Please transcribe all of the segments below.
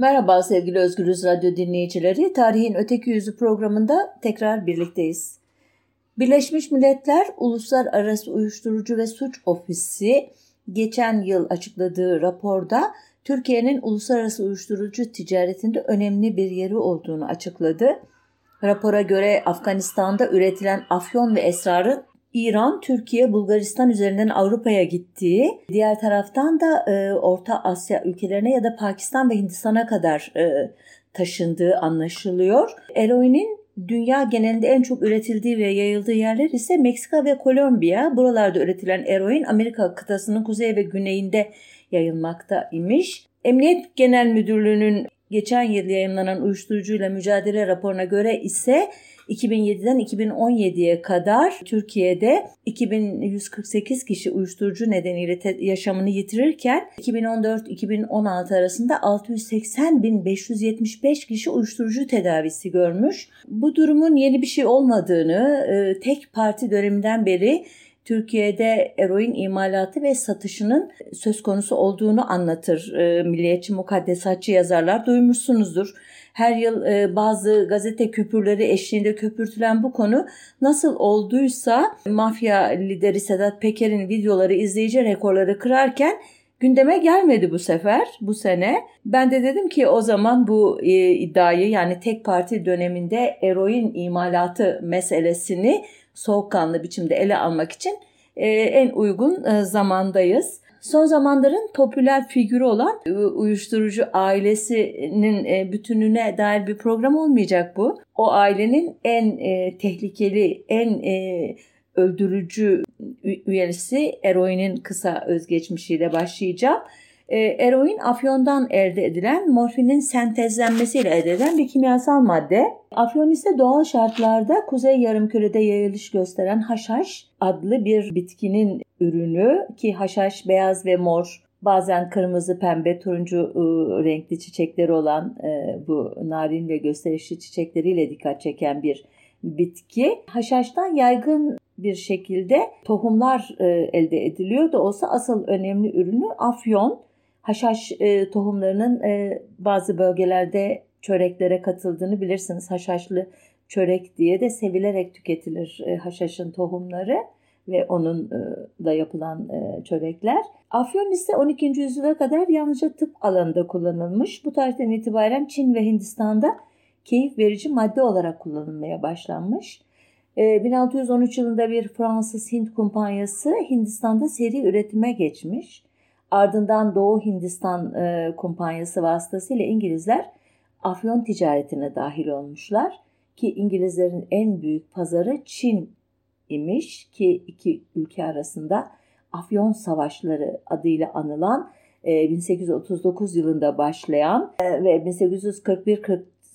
Merhaba sevgili Özgürüz Radyo dinleyicileri. Tarihin Öteki Yüzü programında tekrar birlikteyiz. Birleşmiş Milletler Uluslararası Uyuşturucu ve Suç Ofisi geçen yıl açıkladığı raporda Türkiye'nin uluslararası uyuşturucu ticaretinde önemli bir yeri olduğunu açıkladı. Rapora göre Afganistan'da üretilen afyon ve esrarın İran, Türkiye, Bulgaristan üzerinden Avrupa'ya gittiği, diğer taraftan da e, Orta Asya ülkelerine ya da Pakistan ve Hindistan'a kadar e, taşındığı anlaşılıyor. Eroinin dünya genelinde en çok üretildiği ve yayıldığı yerler ise Meksika ve Kolombiya. Buralarda üretilen eroin Amerika kıtasının kuzey ve güneyinde yayılmakta imiş. Emniyet Genel Müdürlüğü'nün geçen yıl yayınlanan uyuşturucuyla mücadele raporuna göre ise 2007'den 2017'ye kadar Türkiye'de 2148 kişi uyuşturucu nedeniyle yaşamını yitirirken 2014-2016 arasında 680.575 kişi uyuşturucu tedavisi görmüş. Bu durumun yeni bir şey olmadığını e, tek parti döneminden beri Türkiye'de eroin imalatı ve satışının söz konusu olduğunu anlatır e, milliyetçi mukaddesatçı yazarlar. Duymuşsunuzdur. Her yıl e, bazı gazete küpürleri eşliğinde köpürtülen bu konu nasıl olduysa mafya lideri Sedat Peker'in videoları izleyici rekorları kırarken gündeme gelmedi bu sefer bu sene. Ben de dedim ki o zaman bu e, iddiayı yani tek parti döneminde eroin imalatı meselesini soğukkanlı biçimde ele almak için e, en uygun e, zamandayız. Son zamanların popüler figürü olan e, uyuşturucu ailesinin e, bütününe dair bir program olmayacak bu. O ailenin en e, tehlikeli, en öldürücü üyesi eroinin kısa özgeçmişiyle başlayacağım. E, eroin afyondan elde edilen morfinin sentezlenmesiyle elde edilen bir kimyasal madde. Afyon ise doğal şartlarda kuzey yarımkürede yayılış gösteren haşhaş adlı bir bitkinin ürünü ki haşhaş beyaz ve mor bazen kırmızı, pembe, turuncu ıı, renkli çiçekleri olan e, bu narin ve gösterişli çiçekleriyle dikkat çeken bir bitki. Haşhaştan yaygın bir şekilde tohumlar e, elde ediliyor da olsa asıl önemli ürünü afyon haşhaş e, tohumlarının e, bazı bölgelerde çöreklere katıldığını bilirsiniz. Haşhaşlı çörek diye de sevilerek tüketilir e, haşhaşın tohumları ve onunla yapılan e, çörekler. Afyon ise 12. yüzyıla kadar yalnızca tıp alanında kullanılmış. Bu tarihten itibaren Çin ve Hindistan'da keyif verici madde olarak kullanılmaya başlanmış. 1613 e, yılında bir Fransız Hint kumpanyası Hindistan'da seri üretime geçmiş. Ardından Doğu Hindistan e, kumpanyası vasıtasıyla İngilizler afyon ticaretine dahil olmuşlar. Ki İngilizlerin en büyük pazarı Çin imiş ki iki ülke arasında Afyon Savaşları adıyla anılan 1839 e, yılında başlayan e, ve 1841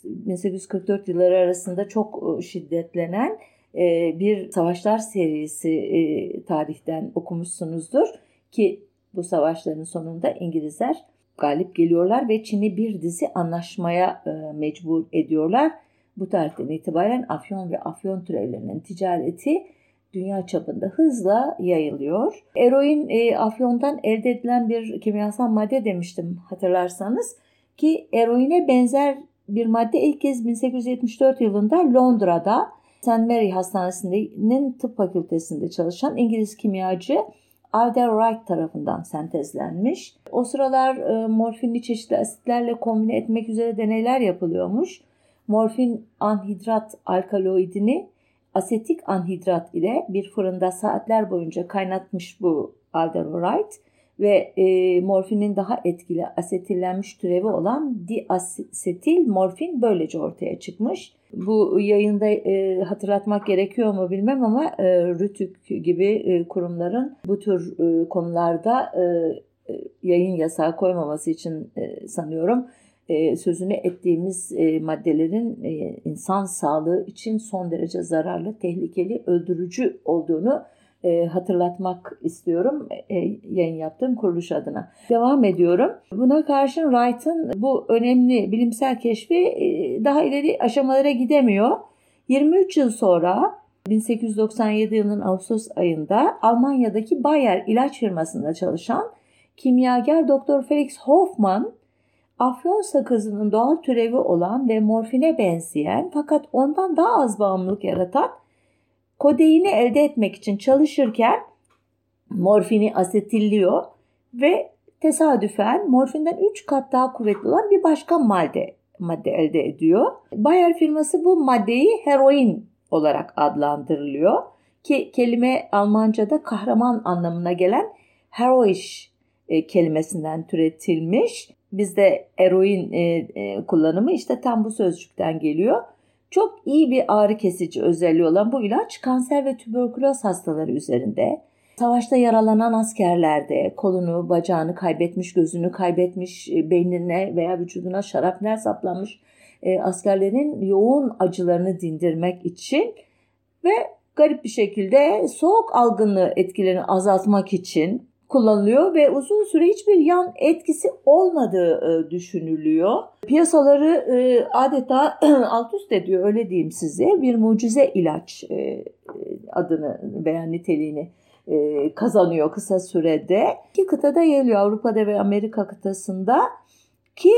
1844 yılları arasında çok şiddetlenen bir savaşlar serisi tarihten okumuşsunuzdur. Ki bu savaşların sonunda İngilizler galip geliyorlar ve Çin'i bir dizi anlaşmaya e, mecbur ediyorlar. Bu tarihten itibaren afyon ve afyon türevlerinin ticareti dünya çapında hızla yayılıyor. Eroin e, afyondan elde edilen bir kimyasal madde demiştim hatırlarsanız ki eroine benzer bir madde ilk kez 1874 yılında Londra'da St. Mary Hastanesi'nin tıp fakültesinde çalışan İngiliz kimyacı Alder Wright tarafından sentezlenmiş. O sıralar e, morfinli çeşitli asitlerle kombine etmek üzere deneyler yapılıyormuş. Morfin anhidrat alkaloidini asetik anhidrat ile bir fırında saatler boyunca kaynatmış bu Alder Wright ve e, morfinin daha etkili asetillenmiş türevi olan diasetil morfin böylece ortaya çıkmış. Bu yayında e, hatırlatmak gerekiyor mu bilmem ama e, RÜTÜK gibi e, kurumların bu tür e, konularda e, e, yayın yasağı koymaması için e, sanıyorum e, sözünü ettiğimiz e, maddelerin e, insan sağlığı için son derece zararlı, tehlikeli, öldürücü olduğunu e, hatırlatmak istiyorum e, yayın yaptığım kuruluş adına. Devam ediyorum. Buna karşın Wright'ın bu önemli bilimsel keşfi e, daha ileri aşamalara gidemiyor. 23 yıl sonra 1897 yılının Ağustos ayında Almanya'daki Bayer ilaç firmasında çalışan kimyager Dr. Felix Hoffmann afyon sakızının doğal türevi olan ve morfine benzeyen fakat ondan daha az bağımlılık yaratan kodeini elde etmek için çalışırken morfini asetilliyor ve tesadüfen morfinden 3 kat daha kuvvetli olan bir başka madde madde elde ediyor. Bayer firması bu maddeyi heroin olarak adlandırılıyor ki kelime Almanca'da kahraman anlamına gelen heroiş e, kelimesinden türetilmiş. Bizde eroin e, e, kullanımı işte tam bu sözcükten geliyor. Çok iyi bir ağrı kesici özelliği olan bu ilaç kanser ve tüberküloz hastaları üzerinde, savaşta yaralanan askerlerde, kolunu, bacağını kaybetmiş, gözünü kaybetmiş, beynine veya vücuduna şarapnel saplanmış askerlerin yoğun acılarını dindirmek için ve garip bir şekilde soğuk algınlığı etkilerini azaltmak için kullanılıyor ve uzun süre hiçbir yan etkisi olmadığı e, düşünülüyor. Piyasaları e, adeta alt üst ediyor öyle diyeyim size. Bir mucize ilaç e, adını veya niteliğini kazanıyor kısa sürede. İki kıtada yayılıyor Avrupa'da ve Amerika kıtasında ki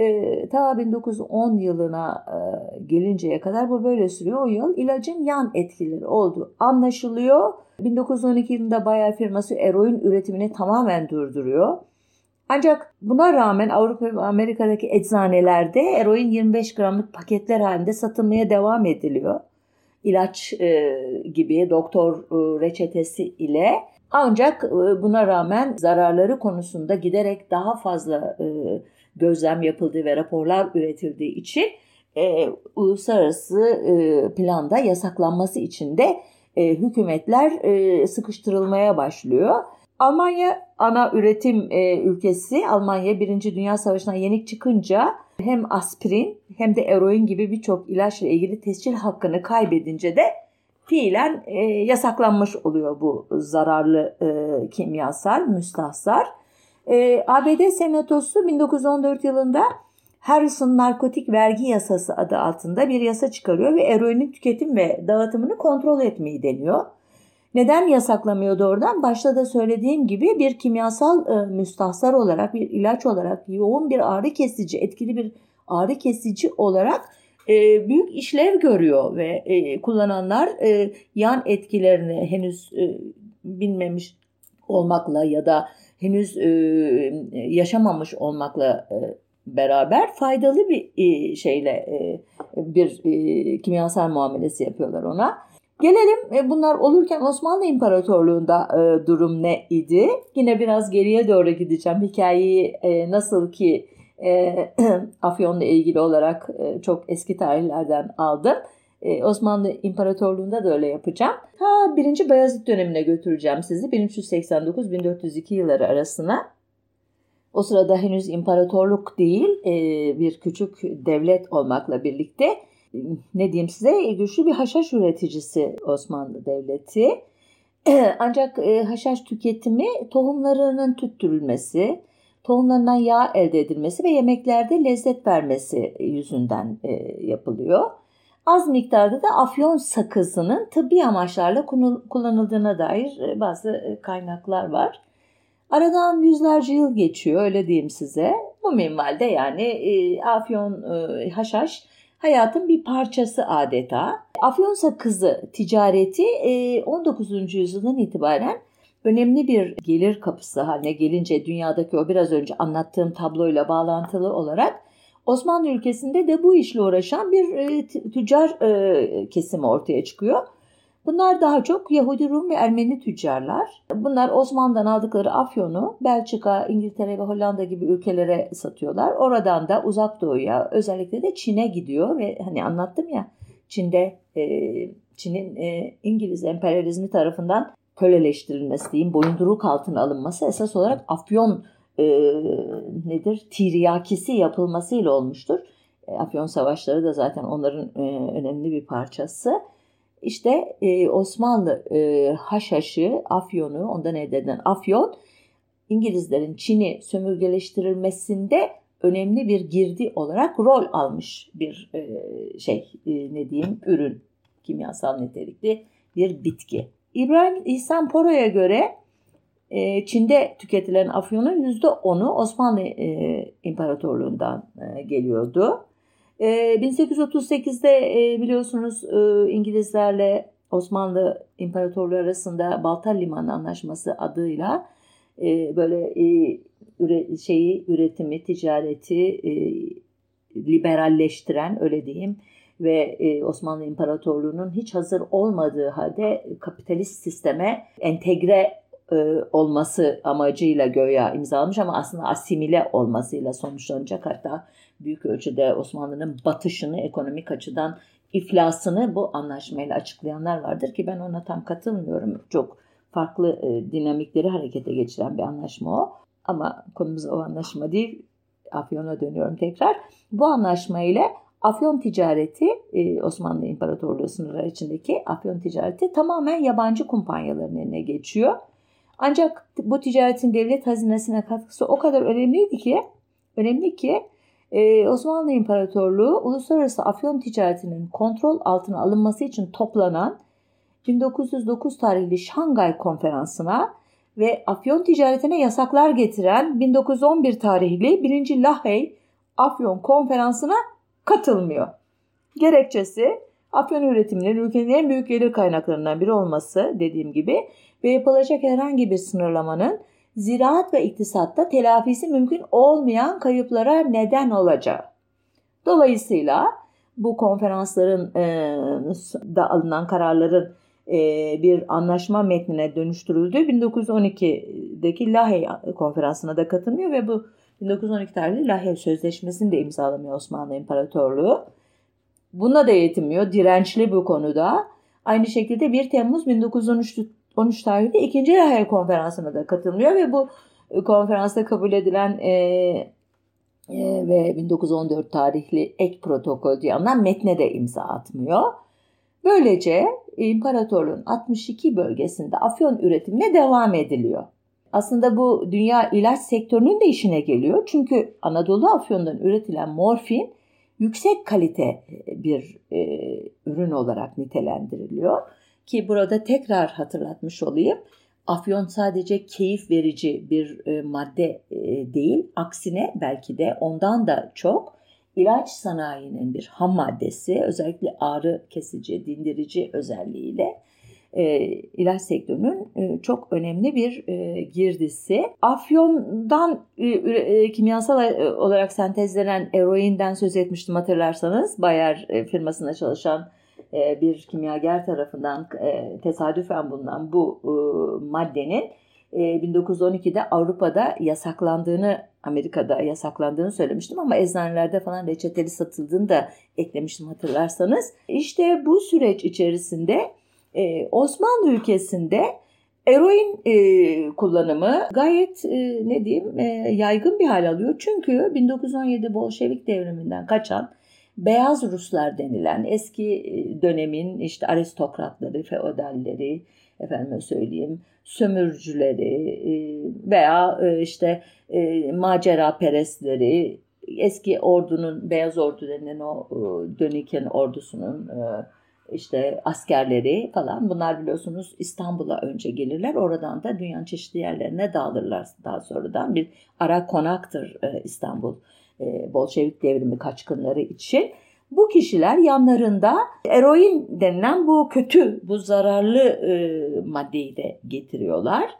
e, ta 1910 yılına e, gelinceye kadar bu böyle sürüyor. O yıl ilacın yan etkileri olduğu anlaşılıyor. 1912 yılında Bayer firması eroin üretimini tamamen durduruyor. Ancak buna rağmen Avrupa ve Amerika'daki eczanelerde eroin 25 gramlık paketler halinde satılmaya devam ediliyor. İlaç e, gibi doktor e, reçetesi ile. Ancak e, buna rağmen zararları konusunda giderek daha fazla e, gözlem yapıldığı ve raporlar üretildiği için e, uluslararası e, planda yasaklanması için de e, hükümetler e, sıkıştırılmaya başlıyor. Almanya ana üretim e, ülkesi. Almanya Birinci Dünya Savaşı'na yenik çıkınca hem aspirin hem de eroin gibi birçok ilaçla ilgili tescil hakkını kaybedince de fiilen e, yasaklanmış oluyor bu zararlı e, kimyasal, müstahsar. E, ABD Senatosu 1914 yılında Harrison Narkotik Vergi Yasası adı altında bir yasa çıkarıyor ve eroinin tüketim ve dağıtımını kontrol etmeyi deniyor. Neden yasaklamıyordu oradan? Başta da söylediğim gibi bir kimyasal e, müstahsar olarak, bir ilaç olarak, yoğun bir ağrı kesici, etkili bir ağrı kesici olarak e, büyük işlev görüyor ve e, kullananlar e, yan etkilerini henüz e, bilmemiş olmakla ya da henüz e, yaşamamış olmakla e, beraber faydalı bir e, şeyle e, bir e, kimyasal muamelesi yapıyorlar ona. Gelelim e, bunlar olurken Osmanlı İmparatorluğu'nda e, durum ne idi? Yine biraz geriye doğru gideceğim. Hikayeyi e, nasıl ki e, Afyon'la ilgili olarak e, çok eski tarihlerden aldım. Ee, Osmanlı İmparatorluğu'nda da öyle yapacağım. Ha 1. Bayezid dönemine götüreceğim sizi 1389-1402 yılları arasına. O sırada henüz imparatorluk değil e, bir küçük devlet olmakla birlikte ne diyeyim size güçlü bir haşhaş üreticisi Osmanlı Devleti. Ancak e, haşhaş tüketimi tohumlarının tüttürülmesi, tohumlarından yağ elde edilmesi ve yemeklerde lezzet vermesi yüzünden e, yapılıyor. Az miktarda da afyon sakızının tıbbi amaçlarla kullanıldığına dair e, bazı e, kaynaklar var. Aradan yüzlerce yıl geçiyor öyle diyeyim size. Bu minvalde yani e, afyon e, haşhaş hayatın bir parçası adeta. Afyon sakızı ticareti e, 19. yüzyıldan itibaren önemli bir gelir kapısı haline gelince dünyadaki o biraz önce anlattığım tabloyla bağlantılı olarak Osmanlı ülkesinde de bu işle uğraşan bir e, tüccar e, kesimi ortaya çıkıyor. Bunlar daha çok Yahudi, Rum ve Ermeni tüccarlar. Bunlar Osmanlı'dan aldıkları afyonu Belçika, İngiltere ve Hollanda gibi ülkelere satıyorlar. Oradan da uzak doğuya özellikle de Çin'e gidiyor ve hani anlattım ya Çin'de e, Çin'in İngiliz emperyalizmi tarafından köleleştirilmesi diyeyim, boyunduruk altına alınması esas olarak afyon e, nedir tiryakisi yapılmasıyla olmuştur. E, Afyon savaşları da zaten onların e, önemli bir parçası. İşte e, Osmanlı e, Haşhaş'ı, Afyon'u ondan elde edilen Afyon İngilizlerin Çin'i sömürgeleştirilmesinde önemli bir girdi olarak rol almış bir e, şey e, ne diyeyim ürün kimyasal nitelikli bir bitki. İbrahim İhsan Poro'ya göre e, Çin'de tüketilen afyonun %10'u Osmanlı e, İmparatorluğundan e, geliyordu. 1838'de biliyorsunuz İngilizlerle Osmanlı İmparatorluğu arasında Baltar Limanı Anlaşması adıyla böyle şeyi üretimi, ticareti liberalleştiren öyle diyeyim ve Osmanlı İmparatorluğu'nun hiç hazır olmadığı halde kapitalist sisteme entegre e, olması amacıyla göya imzalamış ama aslında asimile olmasıyla sonuçlanacak. Hatta büyük ölçüde Osmanlı'nın batışını ekonomik açıdan iflasını bu anlaşmayla açıklayanlar vardır ki ben ona tam katılmıyorum. Çok farklı e, dinamikleri harekete geçiren bir anlaşma o. Ama konumuz o anlaşma değil. Afyon'a dönüyorum tekrar. Bu anlaşma ile Afyon ticareti e, Osmanlı İmparatorluğu sınırları içindeki Afyon ticareti tamamen yabancı kumpanyaların eline geçiyor. Ancak bu ticaretin devlet hazinesine katkısı o kadar önemliydi ki, önemli ki e, Osmanlı İmparatorluğu uluslararası afyon ticaretinin kontrol altına alınması için toplanan 1909 tarihli Şangay Konferansı'na ve afyon ticaretine yasaklar getiren 1911 tarihli 1. Lahey Afyon Konferansı'na katılmıyor. Gerekçesi afyon üretiminin ülkenin en büyük gelir kaynaklarından biri olması dediğim gibi ve yapılacak herhangi bir sınırlamanın ziraat ve iktisatta telafisi mümkün olmayan kayıplara neden olacağı. Dolayısıyla bu konferansların e, da alınan kararların e, bir anlaşma metnine dönüştürüldüğü 1912'deki Lahey konferansına da katılmıyor ve bu 1912 tarihli Lahey Sözleşmesi'ni de imzalamıyor Osmanlı İmparatorluğu. Buna da yetinmiyor. Dirençli bu konuda. Aynı şekilde 1 Temmuz 1913 13 tarihli ikinci Lahey konferansına da katılmıyor ve bu e, konferansta kabul edilen e, e, ve 1914 tarihli ek protokol diye anılan metne de imza atmıyor. Böylece imparatorluğun 62 bölgesinde afyon üretimine devam ediliyor. Aslında bu dünya ilaç sektörünün de işine geliyor. Çünkü Anadolu afyonundan üretilen morfin yüksek kalite bir e, ürün olarak nitelendiriliyor. Ki burada tekrar hatırlatmış olayım. Afyon sadece keyif verici bir e, madde e, değil. Aksine belki de ondan da çok ilaç sanayinin bir ham maddesi. Özellikle ağrı kesici, dindirici özelliğiyle e, ilaç sektörünün çok önemli bir girdisi. Afyondan kimyasal olarak sentezlenen eroinden söz etmiştim hatırlarsanız. Bayer firmasında çalışan e, bir kimyager tarafından e, tesadüfen bulunan bu e, maddenin 1912'de Avrupa'da yasaklandığını, Amerika'da yasaklandığını söylemiştim ama eczanelerde falan reçeteli satıldığını da eklemiştim hatırlarsanız. İşte bu süreç içerisinde Osmanlı ülkesinde eroin kullanımı gayet ne diyeyim yaygın bir hal alıyor. Çünkü 1917 Bolşevik devriminden kaçan Beyaz Ruslar denilen eski e, dönemin işte aristokratları, feodalleri, efendime söyleyeyim, sömürcüleri e, veya e, işte macera perestleri, eski ordunun, Beyaz Ordu denilen o dönüken ordusunun işte askerleri falan bunlar biliyorsunuz İstanbul'a önce gelirler. Oradan da dünyanın çeşitli yerlerine dağılırlar daha sonradan. Bir ara konaktır İstanbul Bolşevik devrimi kaçkınları için. Bu kişiler yanlarında eroin denilen bu kötü, bu zararlı e, maddeyi de getiriyorlar.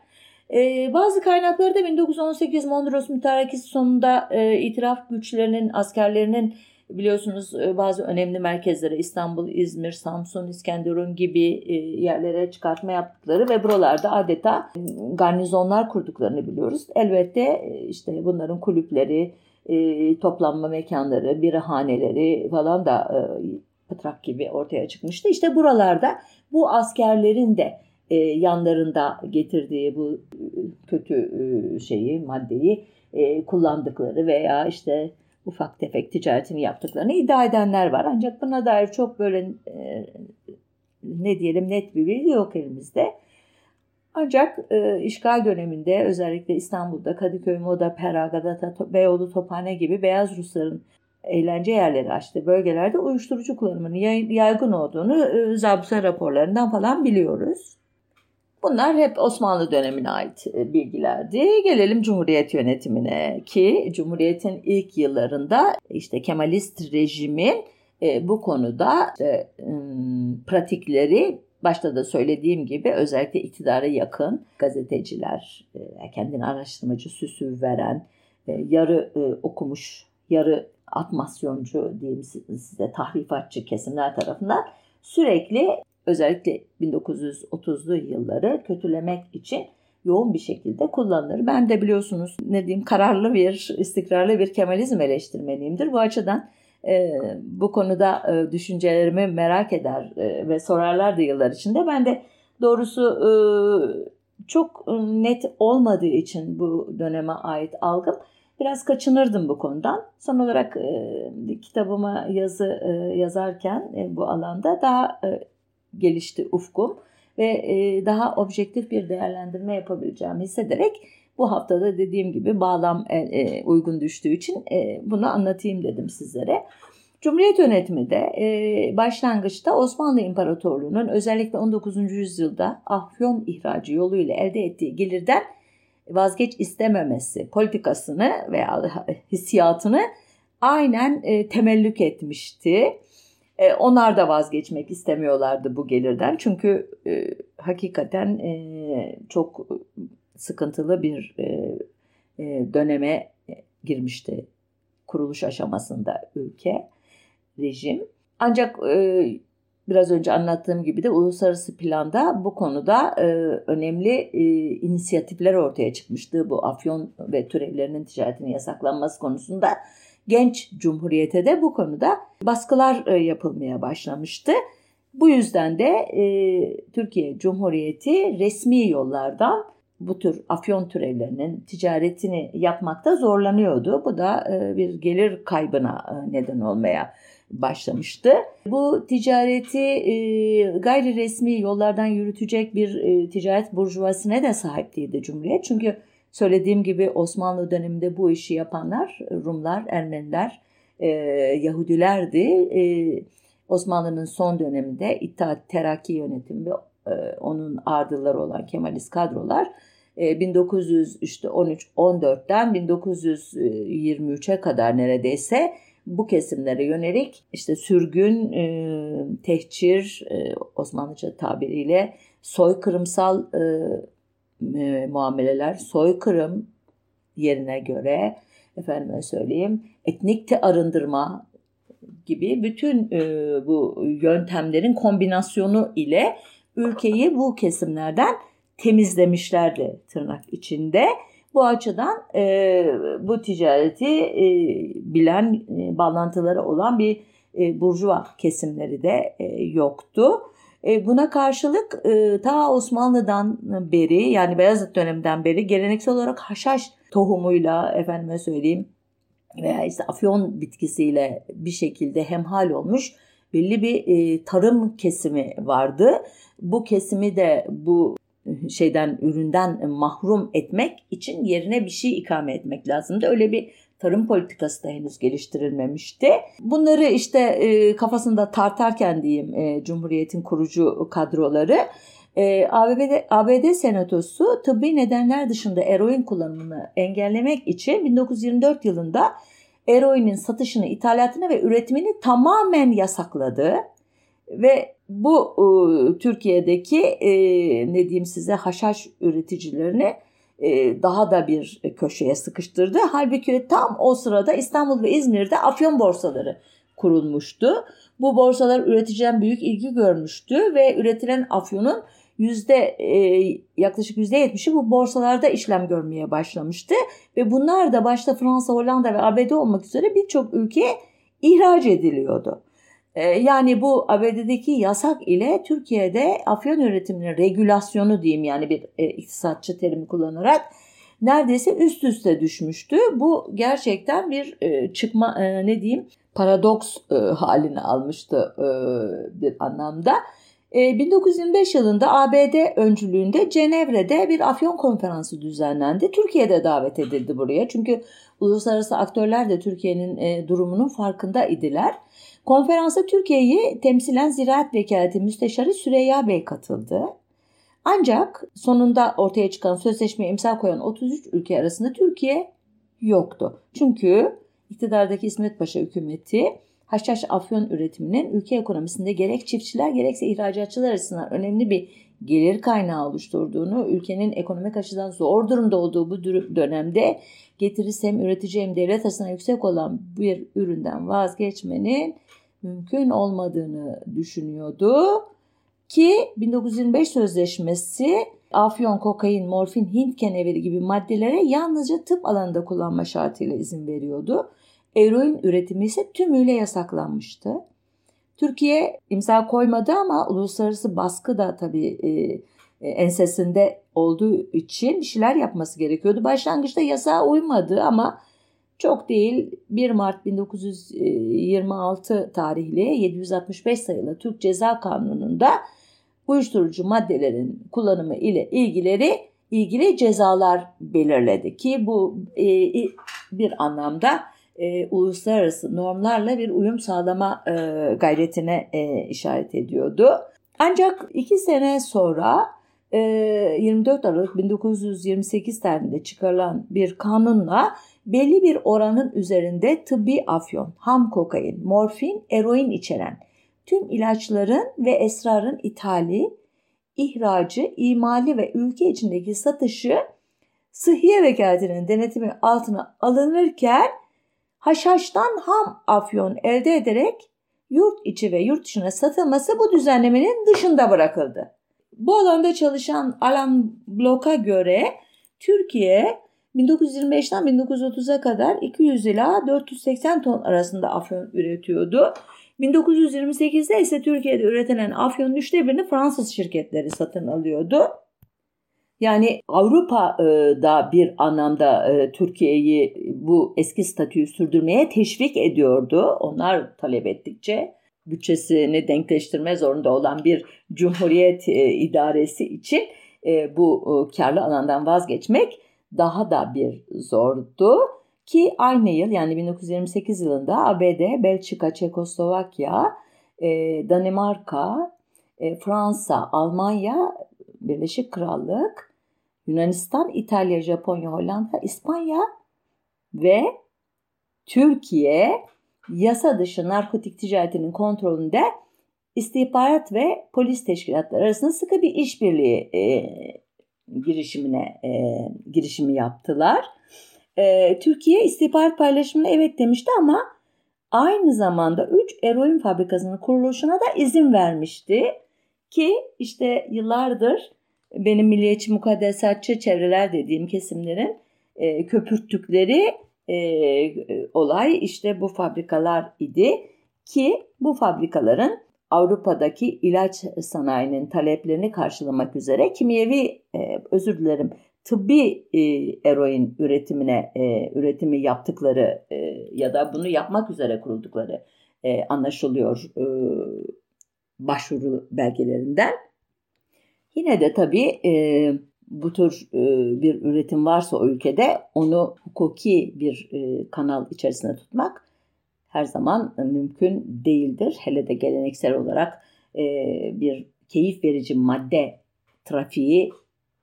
E, bazı kaynaklarda 1918 Mondros mütarekesi sonunda e, itiraf güçlerinin, askerlerinin biliyorsunuz e, bazı önemli merkezlere İstanbul, İzmir, Samsun, İskenderun gibi e, yerlere çıkartma yaptıkları ve buralarda adeta garnizonlar kurduklarını biliyoruz. Elbette e, işte bunların kulüpleri, e, toplanma mekanları, birahaneleri falan da e, pıtrak gibi ortaya çıkmıştı. İşte buralarda bu askerlerin de e, yanlarında getirdiği bu e, kötü e, şeyi, maddeyi e, kullandıkları veya işte ufak tefek ticaretini yaptıklarını iddia edenler var. Ancak buna dair çok böyle e, ne diyelim net bir bilgi yok elimizde. Ancak e, işgal döneminde özellikle İstanbul'da Kadıköy, Moda, Pera, Galata, Beyoğlu, Tophane gibi beyaz Rusların eğlence yerleri açtığı bölgelerde uyuşturucu kullanımının yaygın olduğunu e, zabıta raporlarından falan biliyoruz. Bunlar hep Osmanlı dönemine ait e, bilgilerdi. Gelelim Cumhuriyet yönetimine ki Cumhuriyet'in ilk yıllarında işte Kemalist rejimin e, bu konuda işte, pratikleri başta da söylediğim gibi özellikle iktidara yakın gazeteciler, e, kendini araştırmacı süsü veren, yarı okumuş, yarı atmasyoncu diyeyim size tahrifatçı kesimler tarafından sürekli özellikle 1930'lu yılları kötülemek için yoğun bir şekilde kullanılır. Ben de biliyorsunuz ne diyeyim kararlı bir, istikrarlı bir Kemalizm eleştirmeniyimdir. Bu açıdan e, bu konuda e, düşüncelerimi merak eder e, ve sorarlardı yıllar içinde. Ben de doğrusu e, çok net olmadığı için bu döneme ait algım biraz kaçınırdım bu konudan. Son olarak e, kitabıma yazı e, yazarken e, bu alanda daha e, gelişti ufkum ve e, daha objektif bir değerlendirme yapabileceğimi hissederek bu haftada dediğim gibi bağlam e, e, uygun düştüğü için bunu anlatayım dedim sizlere. Cumhuriyet yönetimi de başlangıçta Osmanlı İmparatorluğu'nun özellikle 19. yüzyılda afyon ihracı yoluyla elde ettiği gelirden vazgeç istememesi politikasını veya hissiyatını aynen temellük etmişti. E, onlar da vazgeçmek istemiyorlardı bu gelirden. Çünkü e, hakikaten e, çok sıkıntılı bir e, e, döneme girmişti kuruluş aşamasında ülke, rejim. Ancak e, biraz önce anlattığım gibi de uluslararası planda bu konuda e, önemli e, inisiyatifler ortaya çıkmıştı. Bu afyon ve türevlerinin ticaretinin yasaklanması konusunda genç cumhuriyete de bu konuda baskılar e, yapılmaya başlamıştı. Bu yüzden de e, Türkiye Cumhuriyeti resmi yollardan bu tür afyon türevlerinin ticaretini yapmakta zorlanıyordu. Bu da e, bir gelir kaybına e, neden olmaya başlamıştı. Bu ticareti e, gayri resmi yollardan yürütecek bir ticaret burjuvasine de sahip değildi Cumhuriyet. Çünkü Söylediğim gibi Osmanlı döneminde bu işi yapanlar Rumlar, Ermeniler, Yahudilerdi. Osmanlı'nın son döneminde İttihat Terakki yönetimi ve onun ardıları olan Kemalist kadrolar 1913-14'ten 1923'e kadar neredeyse bu kesimlere yönelik işte sürgün, e, tehcir, e, Osmanlıca tabiriyle soykırımsal e, muameleler soykırım yerine göre efendime söyleyeyim etnikte arındırma gibi bütün bu yöntemlerin kombinasyonu ile ülkeyi bu kesimlerden temizlemişlerdi tırnak içinde. Bu açıdan e, bu ticareti e, bilen, e, bağlantıları olan bir e, burjuva kesimleri de e, yoktu. E, buna karşılık e, ta Osmanlı'dan beri yani Beyazıt döneminden beri geleneksel olarak haşhaş tohumuyla efendime söyleyeyim veya işte afyon bitkisiyle bir şekilde hemhal olmuş belli bir e, tarım kesimi vardı. Bu kesimi de bu şeyden üründen mahrum etmek için yerine bir şey ikame etmek lazımdı. Öyle bir tarım politikası da henüz geliştirilmemişti. Bunları işte e, kafasında tartarken diyeyim e, Cumhuriyet'in kurucu kadroları e, ABD, ABD Senatosu tıbbi nedenler dışında eroin kullanımını engellemek için 1924 yılında eroinin satışını, ithalatını ve üretimini tamamen yasakladı. Ve bu e, Türkiye'deki e, ne diyeyim size haşhaş üreticilerini e, daha da bir köşeye sıkıştırdı. Halbuki tam o sırada İstanbul ve İzmir'de afyon borsaları kurulmuştu. Bu borsalar üreticiden büyük ilgi görmüştü ve üretilen afyonun yüzde yaklaşık yüzde yetmişi bu borsalarda işlem görmeye başlamıştı ve bunlar da başta Fransa, Hollanda ve ABD olmak üzere birçok ülkeye ihraç ediliyordu. Ee, yani bu ABD'deki yasak ile Türkiye'de afyon üretiminin regülasyonu diyeyim yani bir e, iktisatçı terimi kullanarak neredeyse üst üste düşmüştü. Bu gerçekten bir e, çıkma e, ne diyeyim paradoks halini almıştı bir anlamda. E, 1925 yılında ABD öncülüğünde Cenevre'de bir afyon konferansı düzenlendi. Türkiye'de davet edildi buraya çünkü uluslararası aktörler de Türkiye'nin durumunun farkında idiler. Konferansa Türkiye'yi temsilen Ziraat Vekaleti Müsteşarı Süreyya Bey katıldı. Ancak sonunda ortaya çıkan sözleşmeye imza koyan 33 ülke arasında Türkiye yoktu. Çünkü iktidardaki İsmet Paşa hükümeti haşhaş afyon üretiminin ülke ekonomisinde gerek çiftçiler gerekse ihracatçılar açısından önemli bir gelir kaynağı oluşturduğunu, ülkenin ekonomik açıdan zor durumda olduğu bu dönemde getirisi hem üretici hem devlet açısından yüksek olan bir üründen vazgeçmenin mümkün olmadığını düşünüyordu. Ki 1925 sözleşmesi afyon, kokain, morfin, Hint keneveri gibi maddelere yalnızca tıp alanında kullanma şartıyla izin veriyordu. Eroin üretimi ise tümüyle yasaklanmıştı. Türkiye imza koymadı ama uluslararası baskı da tabii e, e, ensesinde olduğu için bir şeyler yapması gerekiyordu. Başlangıçta yasağa uymadı ama çok değil 1 Mart 1926 tarihli 765 sayılı Türk Ceza Kanunu'nda uyuşturucu maddelerin kullanımı ile ilgileri ilgili cezalar belirledi ki bu e, bir anlamda e, uluslararası normlarla bir uyum sağlama e, gayretine e, işaret ediyordu. Ancak iki sene sonra e, 24 Aralık 1928 tarihinde çıkarılan bir kanunla belli bir oranın üzerinde tıbbi afyon, ham kokain, morfin, eroin içeren tüm ilaçların ve esrarın ithali, ihracı, imali ve ülke içindeki satışı sıhhiye vekaletinin denetimi altına alınırken haşhaştan ham afyon elde ederek yurt içi ve yurt dışına satılması bu düzenlemenin dışında bırakıldı. Bu alanda çalışan Alan Block'a göre Türkiye 1925'ten 1930'a kadar 200 ila 480 ton arasında afyon üretiyordu. 1928'de ise Türkiye'de üretilen afyonun üçte birini Fransız şirketleri satın alıyordu. Yani Avrupa'da bir anlamda e, Türkiye'yi bu eski statüyü sürdürmeye teşvik ediyordu. Onlar talep ettikçe bütçesini denkleştirme zorunda olan bir cumhuriyet e, idaresi için e, bu karlı alandan vazgeçmek daha da bir zordu. Ki aynı yıl yani 1928 yılında ABD, Belçika, Çekoslovakya, Danimarka, Fransa, Almanya, Birleşik Krallık Yunanistan, İtalya, Japonya, Hollanda, İspanya ve Türkiye yasa dışı narkotik ticaretinin kontrolünde istihbarat ve polis teşkilatları arasında sıkı bir işbirliği e, girişimine e, girişimi yaptılar. E, Türkiye istihbarat paylaşımına evet demişti ama aynı zamanda 3 eroin fabrikasının kuruluşuna da izin vermişti ki işte yıllardır benim milliyetçi mukaddesatçı çevreler dediğim kesimlerin e, köpürttükleri e, olay işte bu fabrikalar idi ki bu fabrikaların Avrupa'daki ilaç sanayinin taleplerini karşılamak üzere kimyevi e, özür dilerim tıbbi e, eroin üretimine e, üretimi yaptıkları e, ya da bunu yapmak üzere kuruldukları e, anlaşılıyor e, başvuru belgelerinden. Yine de tabii e, bu tür e, bir üretim varsa o ülkede onu hukuki bir e, kanal içerisinde tutmak her zaman mümkün değildir. Hele de geleneksel olarak e, bir keyif verici madde trafiği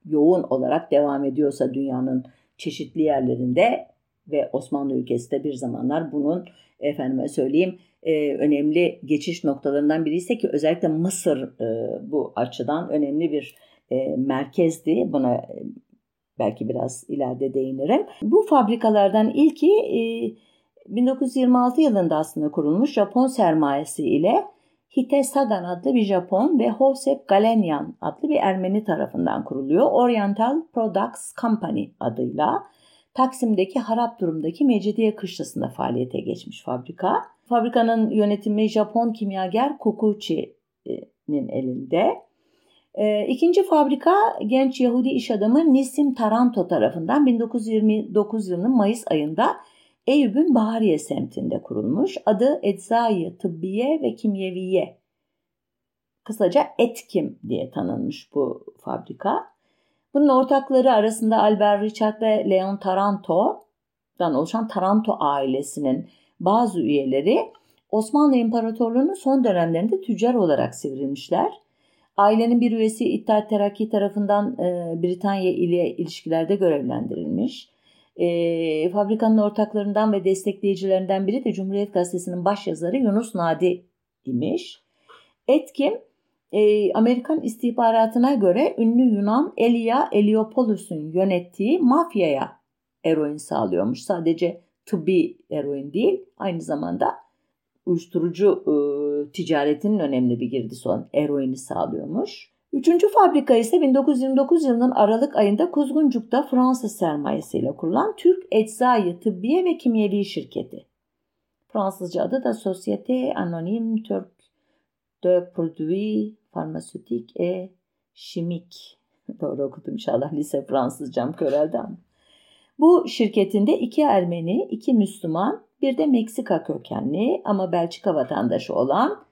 yoğun olarak devam ediyorsa dünyanın çeşitli yerlerinde ve Osmanlı ülkesi de bir zamanlar bunun efendime söyleyeyim e, önemli geçiş noktalarından biri ise ki özellikle Mısır e, bu açıdan önemli bir e, merkezdi. Buna e, belki biraz ileride değinirim. Bu fabrikalardan ilki e, 1926 yılında aslında kurulmuş Japon sermayesi ile Hite Sagan adlı bir Japon ve Hosep Galenyan adlı bir Ermeni tarafından kuruluyor. Oriental Products Company adıyla Taksim'deki harap durumdaki Mecidiye kışlasında faaliyete geçmiş fabrika. Fabrikanın yönetimi Japon kimyager Kokuchi'nin elinde. E, ikinci fabrika genç Yahudi iş adamı Nisim Taranto tarafından 1929 yılının Mayıs ayında Eyüp'ün Bahariye semtinde kurulmuş. Adı Eczai Tıbbiye ve Kimyeviye. Kısaca Etkim diye tanınmış bu fabrika. Bunun ortakları arasında Albert Richard ve Leon Taranto'dan oluşan Taranto ailesinin bazı üyeleri Osmanlı İmparatorluğu'nun son dönemlerinde tüccar olarak sivrilmişler. Ailenin bir üyesi İttihat Terakki tarafından e, Britanya ile ilişkilerde görevlendirilmiş. E, fabrikanın ortaklarından ve destekleyicilerinden biri de Cumhuriyet Gazetesi'nin başyazarı Yunus Nadi imiş. Etkim e, Amerikan istihbaratına göre ünlü Yunan Elia Eliopoulos'un yönettiği mafyaya eroin sağlıyormuş. Sadece tıbbi eroin değil aynı zamanda uyuşturucu e, ticaretinin önemli bir girdisi olan eroini sağlıyormuş. Üçüncü fabrika ise 1929 yılının Aralık ayında Kuzguncuk'ta Fransız sermayesiyle kurulan Türk Eczayı Tıbbiye ve Kimyevi Şirketi. Fransızca adı da Société Anonyme Turc de Produits Pharmaceutiques et Chimiques. Doğru okudum inşallah lise Fransızcam köreldi. Bu şirketinde iki Ermeni, iki Müslüman, bir de Meksika kökenli ama Belçika vatandaşı olan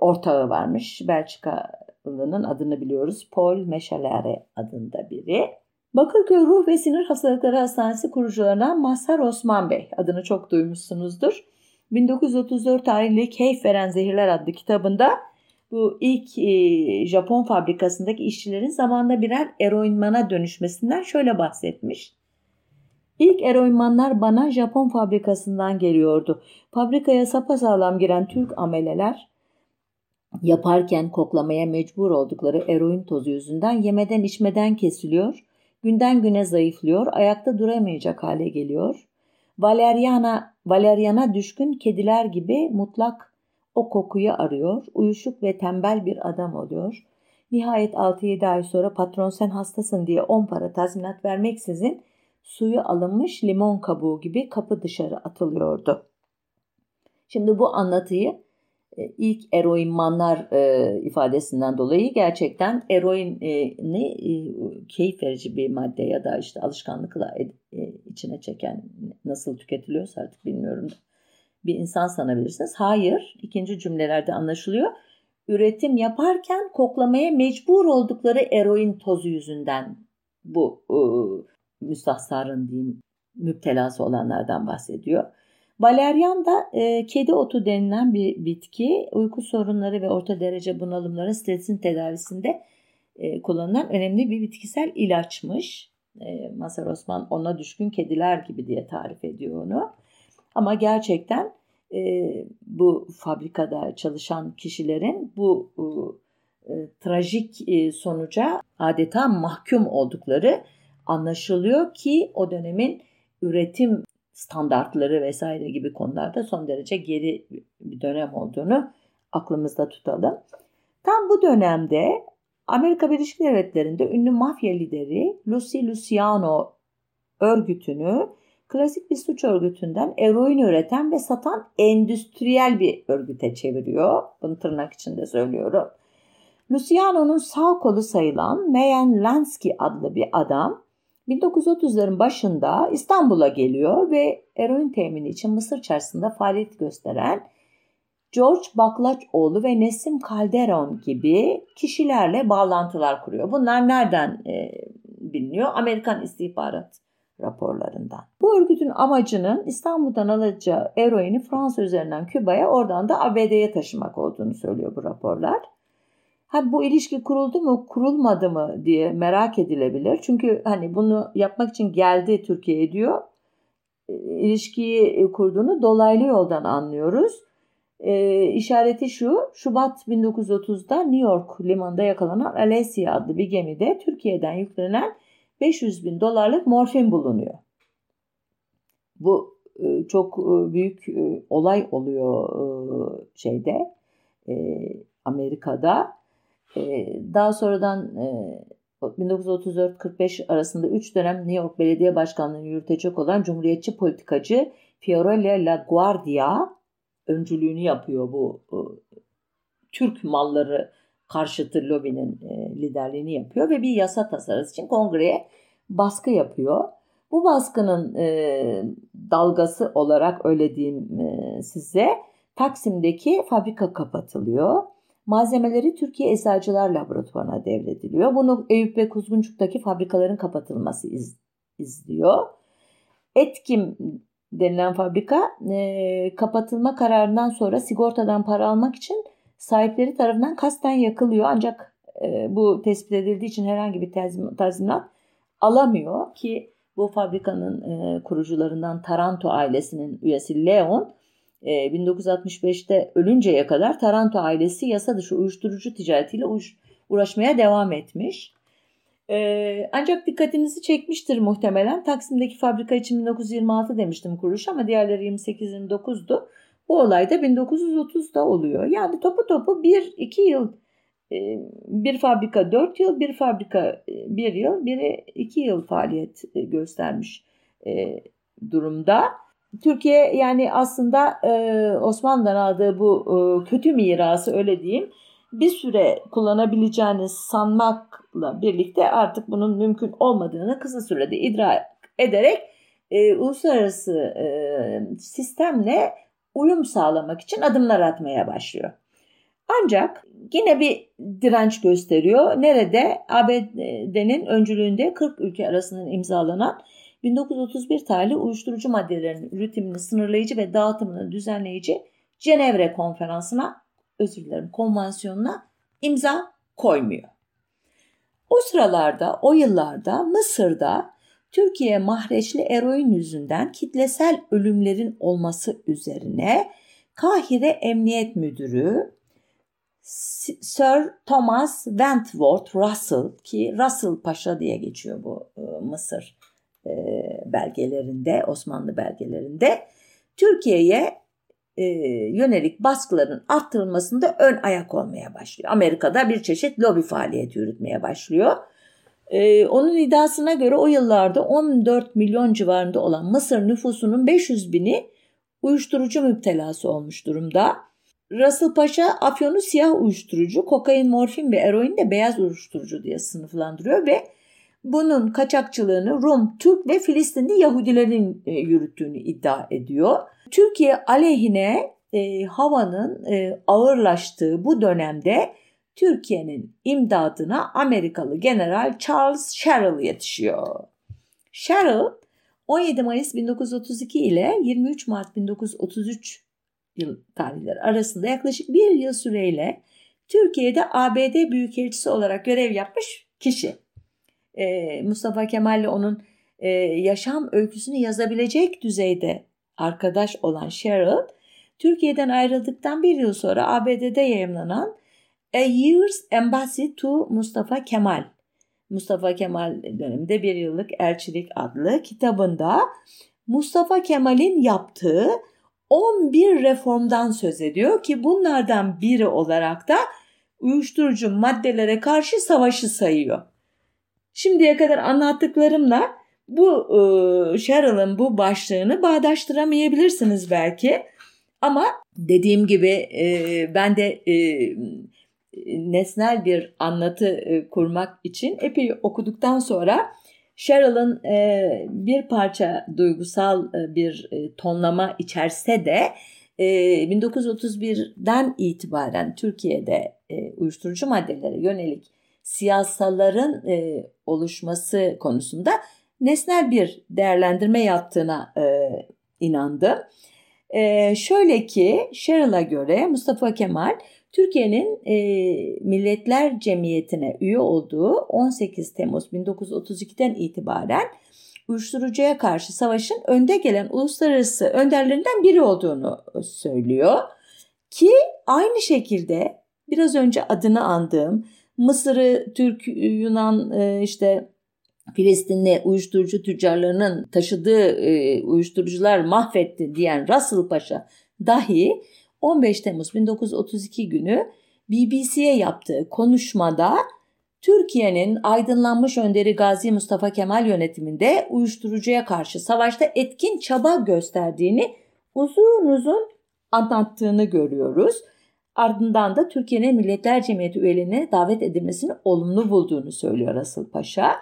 ortağı varmış. Belçikalı'nın adını biliyoruz. Paul Meşalere adında biri. Bakırköy Ruh ve Sinir Hastalıkları Hastanesi kurucularından Mazhar Osman Bey adını çok duymuşsunuzdur. 1934 tarihli Keyif Veren Zehirler adlı kitabında bu ilk e, Japon fabrikasındaki işçilerin zamanla birer eroinmana dönüşmesinden şöyle bahsetmiş. İlk eroinmanlar bana Japon fabrikasından geliyordu. Fabrikaya sapasağlam giren Türk ameleler yaparken koklamaya mecbur oldukları eroin tozu yüzünden yemeden içmeden kesiliyor, günden güne zayıflıyor, ayakta duramayacak hale geliyor. Valeriana, Valeriana düşkün kediler gibi mutlak o kokuyu arıyor, uyuşuk ve tembel bir adam oluyor. Nihayet 6-7 ay sonra patron sen hastasın diye 10 para tazminat vermeksizin suyu alınmış limon kabuğu gibi kapı dışarı atılıyordu. Şimdi bu anlatıyı ilk eroinmanlar e, ifadesinden dolayı gerçekten eroini e, keyif verici bir madde ya da işte alışkanlıkla e, içine çeken nasıl tüketiliyorsa artık bilmiyorum bir insan sanabilirsiniz. Hayır, ikinci cümlelerde anlaşılıyor. Üretim yaparken koklamaya mecbur oldukları eroin tozu yüzünden bu e, müstahsarın diyeyim müptelası olanlardan bahsediyor. Valerian da e, kedi otu denilen bir bitki. Uyku sorunları ve orta derece bunalımların stresin tedavisinde e, kullanılan önemli bir bitkisel ilaçmış. E, Mazhar Osman ona düşkün kediler gibi diye tarif ediyor onu. Ama gerçekten e, bu fabrikada çalışan kişilerin bu e, trajik e, sonuca adeta mahkum oldukları anlaşılıyor ki o dönemin üretim standartları vesaire gibi konularda son derece geri bir dönem olduğunu aklımızda tutalım. Tam bu dönemde Amerika Birleşik Devletleri'nde ünlü mafya lideri Lucy Luciano örgütünü klasik bir suç örgütünden eroin üreten ve satan endüstriyel bir örgüte çeviriyor. Bunu tırnak içinde söylüyorum. Luciano'nun sağ kolu sayılan Mayan Lansky adlı bir adam 1930'ların başında İstanbul'a geliyor ve eroin temini için Mısır çarşısında faaliyet gösteren George Baklaçoğlu ve Nesim Calderon gibi kişilerle bağlantılar kuruyor. Bunlar nereden e, biliniyor? Amerikan istihbarat raporlarından. Bu örgütün amacının İstanbul'dan alacağı eroini Fransa üzerinden Küba'ya oradan da ABD'ye taşımak olduğunu söylüyor bu raporlar. Ha bu ilişki kuruldu mu, kurulmadı mı diye merak edilebilir. Çünkü hani bunu yapmak için geldi Türkiye'ye diyor. E, ilişkiyi e, kurduğunu dolaylı yoldan anlıyoruz. E, işareti şu, Şubat 1930'da New York limanında yakalanan Alessia adlı bir gemide Türkiye'den yüklenen 500 bin dolarlık morfin bulunuyor. Bu e, çok e, büyük e, olay oluyor şeyde Amerika'da. Daha sonradan 1934-45 arasında 3 dönem New York Belediye Başkanlığı'nı yürütecek olan Cumhuriyetçi politikacı Fiorella LaGuardia öncülüğünü yapıyor bu Türk malları karşıtı lobinin e, liderliğini yapıyor ve bir yasa tasarısı için kongreye baskı yapıyor. Bu baskının e, dalgası olarak öyle diyeyim e, size Taksim'deki fabrika kapatılıyor. Malzemeleri Türkiye Eczacılar Laboratuvarı'na devrediliyor. Bunu Eyüp ve Kuzguncuk'taki fabrikaların kapatılması iz, izliyor. Etkim denilen fabrika e, kapatılma kararından sonra sigortadan para almak için sahipleri tarafından kasten yakılıyor ancak e, bu tespit edildiği için herhangi bir tazminat alamıyor ki bu fabrikanın e, kurucularından Taranto ailesinin üyesi Leon 1965'te ölünceye kadar Taranto ailesi yasa dışı uyuşturucu ticaretiyle uğraşmaya devam etmiş. ancak dikkatinizi çekmiştir muhtemelen. Taksim'deki fabrika için 1926 demiştim kuruluş ama diğerleri 28-29'du. Bu olay da 1930'da oluyor. Yani topu topu 1-2 yıl bir fabrika 4 yıl, bir fabrika 1 yıl, biri 2 yıl faaliyet göstermiş durumda. Türkiye yani aslında Osmanlı'dan aldığı bu kötü mirası öyle diyeyim bir süre kullanabileceğini sanmakla birlikte artık bunun mümkün olmadığını kısa sürede idrak ederek e, uluslararası e, sistemle uyum sağlamak için adımlar atmaya başlıyor. Ancak yine bir direnç gösteriyor. Nerede? ABD'nin öncülüğünde 40 ülke arasında imzalanan 1931 tarihli uyuşturucu maddelerin üretimini sınırlayıcı ve dağıtımını düzenleyici Cenevre Konferansı'na, özür dilerim, konvansiyonuna imza koymuyor. O sıralarda, o yıllarda Mısır'da Türkiye mahreçli eroin yüzünden kitlesel ölümlerin olması üzerine Kahire Emniyet Müdürü Sir Thomas Wentworth Russell ki Russell Paşa diye geçiyor bu e, Mısır e, belgelerinde, Osmanlı belgelerinde Türkiye'ye e, yönelik baskıların arttırılmasında ön ayak olmaya başlıyor. Amerika'da bir çeşit lobi faaliyeti yürütmeye başlıyor. Ee, onun iddiasına göre o yıllarda 14 milyon civarında olan Mısır nüfusunun 500 bini uyuşturucu müptelası olmuş durumda. Russell Paşa afyonu siyah uyuşturucu, kokain, morfin ve eroin de beyaz uyuşturucu diye sınıflandırıyor ve bunun kaçakçılığını Rum, Türk ve Filistinli Yahudilerin e, yürüttüğünü iddia ediyor. Türkiye aleyhine e, havanın e, ağırlaştığı bu dönemde Türkiye'nin imdadına Amerikalı General Charles Sherrill yetişiyor. Sherrill 17 Mayıs 1932 ile 23 Mart 1933 yıl tarihleri arasında yaklaşık bir yıl süreyle Türkiye'de ABD Büyükelçisi olarak görev yapmış kişi. Ee, Mustafa Kemal ile onun e, yaşam öyküsünü yazabilecek düzeyde arkadaş olan Cheryl, Türkiye'den ayrıldıktan bir yıl sonra ABD'de yayımlanan A Year's Embassy to Mustafa Kemal Mustafa Kemal döneminde bir yıllık elçilik adlı kitabında Mustafa Kemal'in yaptığı 11 reformdan söz ediyor ki bunlardan biri olarak da uyuşturucu maddelere karşı savaşı sayıyor. Şimdiye kadar anlattıklarımla bu e, Cheryl'ın bu başlığını bağdaştıramayabilirsiniz belki. Ama dediğim gibi e, ben de e, nesnel bir anlatı e, kurmak için epey okuduktan sonra Cheryl'ın e, bir parça duygusal e, bir tonlama içerse de 1931'den itibaren Türkiye'de uyuşturucu maddelere yönelik siyasaların oluşması konusunda nesnel bir değerlendirme yaptığına inandım. Şöyle ki Cheryl'a göre Mustafa Kemal Türkiye'nin e, Milletler Cemiyeti'ne üye olduğu 18 Temmuz 1932'den itibaren uyuşturucuya karşı savaşın önde gelen uluslararası önderlerinden biri olduğunu söylüyor. Ki aynı şekilde biraz önce adını andığım Mısır'ı Türk, Yunan e, işte Filistinli uyuşturucu tüccarlarının taşıdığı e, uyuşturucular mahvetti diyen Russell Paşa dahi 15 Temmuz 1932 günü BBC'ye yaptığı konuşmada Türkiye'nin aydınlanmış önderi Gazi Mustafa Kemal yönetiminde uyuşturucuya karşı savaşta etkin çaba gösterdiğini uzun uzun anlattığını görüyoruz. Ardından da Türkiye'nin Milletler Cemiyeti üyelerine davet edilmesini olumlu bulduğunu söylüyor Asıl Paşa.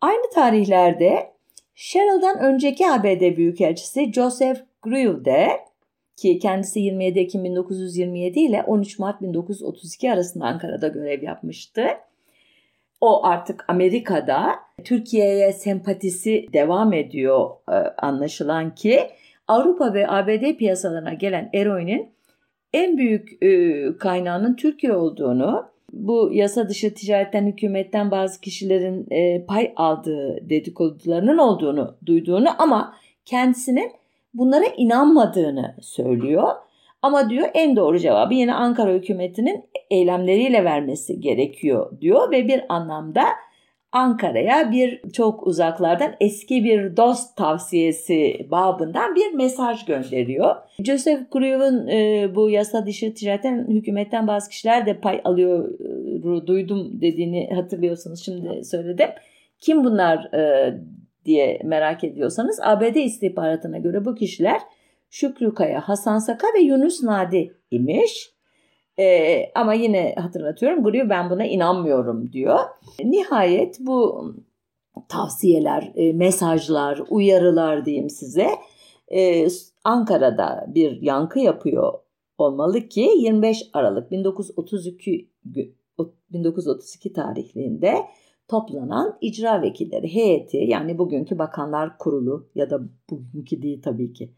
Aynı tarihlerde Cheryl'dan önceki ABD Büyükelçisi Joseph Grew de ki kendisi 27 Ekim 1927 ile 13 Mart 1932 arasında Ankara'da görev yapmıştı. O artık Amerika'da Türkiye'ye sempatisi devam ediyor e, anlaşılan ki Avrupa ve ABD piyasalarına gelen eroinin en büyük e, kaynağının Türkiye olduğunu bu yasa dışı ticaretten hükümetten bazı kişilerin e, pay aldığı dedikodularının olduğunu duyduğunu ama kendisinin bunlara inanmadığını söylüyor. Ama diyor en doğru cevabı yine Ankara hükümetinin eylemleriyle vermesi gerekiyor diyor ve bir anlamda Ankara'ya bir çok uzaklardan eski bir dost tavsiyesi babından bir mesaj gönderiyor. Joseph Gruev'un e, bu yasa dışı ticaretten hükümetten bazı kişiler de pay alıyor e, duydum dediğini hatırlıyorsanız şimdi söyledim. Kim bunlar e, diye merak ediyorsanız ABD istihbaratına göre bu kişiler Şükrü Kaya, Hasan Saka ve Yunus Nadi imiş. Ee, ama yine hatırlatıyorum Guryu ben buna inanmıyorum diyor. Nihayet bu tavsiyeler, e, mesajlar, uyarılar diyeyim size e, Ankara'da bir yankı yapıyor olmalı ki 25 Aralık 1932 1932 tarihliğinde toplanan icra vekilleri heyeti yani bugünkü bakanlar kurulu ya da bugünkü değil tabii ki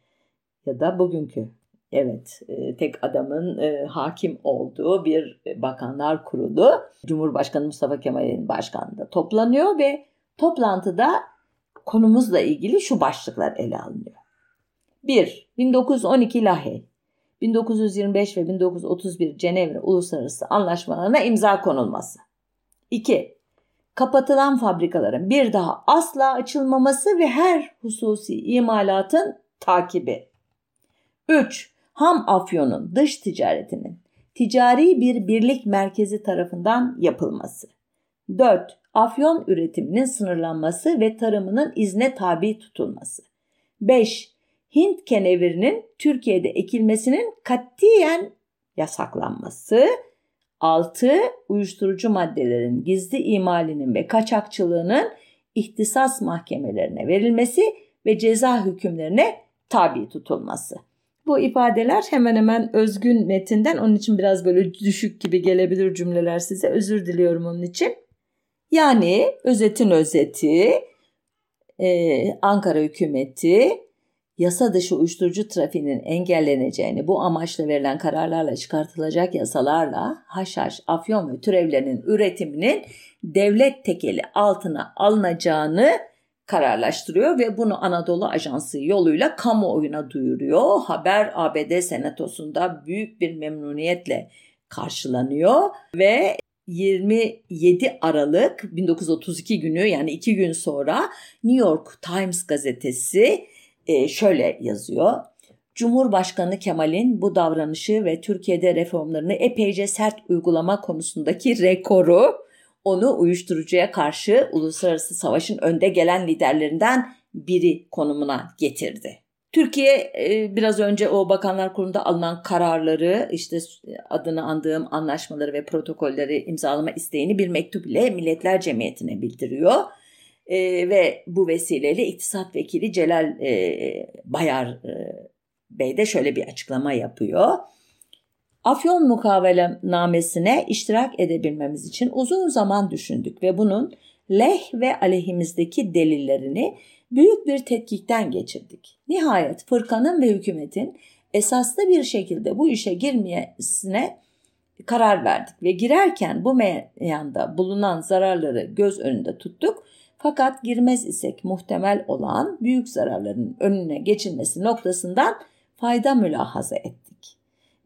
ya da bugünkü evet e, tek adamın e, hakim olduğu bir bakanlar kurulu Cumhurbaşkanı Mustafa Kemal'in başkanlığında toplanıyor ve toplantıda konumuzla ilgili şu başlıklar ele alınıyor. 1. 1912 Lahey 1925 ve 1931 Cenevre Uluslararası Anlaşmalarına imza konulması. 2 kapatılan fabrikaların bir daha asla açılmaması ve her hususi imalatın takibi. 3. Ham afyonun dış ticaretinin ticari bir birlik merkezi tarafından yapılması. 4. Afyon üretiminin sınırlanması ve tarımının izne tabi tutulması. 5. Hint kenevirinin Türkiye'de ekilmesinin katiyen yasaklanması. 6. Uyuşturucu maddelerin gizli imalinin ve kaçakçılığının ihtisas mahkemelerine verilmesi ve ceza hükümlerine tabi tutulması. Bu ifadeler hemen hemen özgün metinden onun için biraz böyle düşük gibi gelebilir cümleler size. Özür diliyorum onun için. Yani özetin özeti e, Ankara hükümeti yasa dışı uyuşturucu trafiğinin engelleneceğini bu amaçla verilen kararlarla çıkartılacak yasalarla haşhaş, afyon ve türevlerinin üretiminin devlet tekeli altına alınacağını kararlaştırıyor ve bunu Anadolu Ajansı yoluyla kamuoyuna duyuruyor. Haber ABD Senatosu'nda büyük bir memnuniyetle karşılanıyor ve 27 Aralık 1932 günü yani iki gün sonra New York Times gazetesi e, şöyle yazıyor. Cumhurbaşkanı Kemal'in bu davranışı ve Türkiye'de reformlarını epeyce sert uygulama konusundaki rekoru onu uyuşturucuya karşı uluslararası savaşın önde gelen liderlerinden biri konumuna getirdi. Türkiye e, biraz önce o Bakanlar Kurulu'nda alınan kararları işte adını andığım anlaşmaları ve protokolleri imzalama isteğini bir mektup ile Milletler Cemiyeti'ne bildiriyor. E, ve bu vesileyle İktisat Vekili Celal e, Bayar Bey de şöyle bir açıklama yapıyor. Afyon mukavelenamesine iştirak edebilmemiz için uzun zaman düşündük ve bunun leh ve aleyhimizdeki delillerini büyük bir tetkikten geçirdik. Nihayet fırkanın ve hükümetin esaslı bir şekilde bu işe girmesine karar verdik ve girerken bu meyanda bulunan zararları göz önünde tuttuk. Fakat girmez isek muhtemel olan büyük zararların önüne geçilmesi noktasından fayda mülahaza ettik.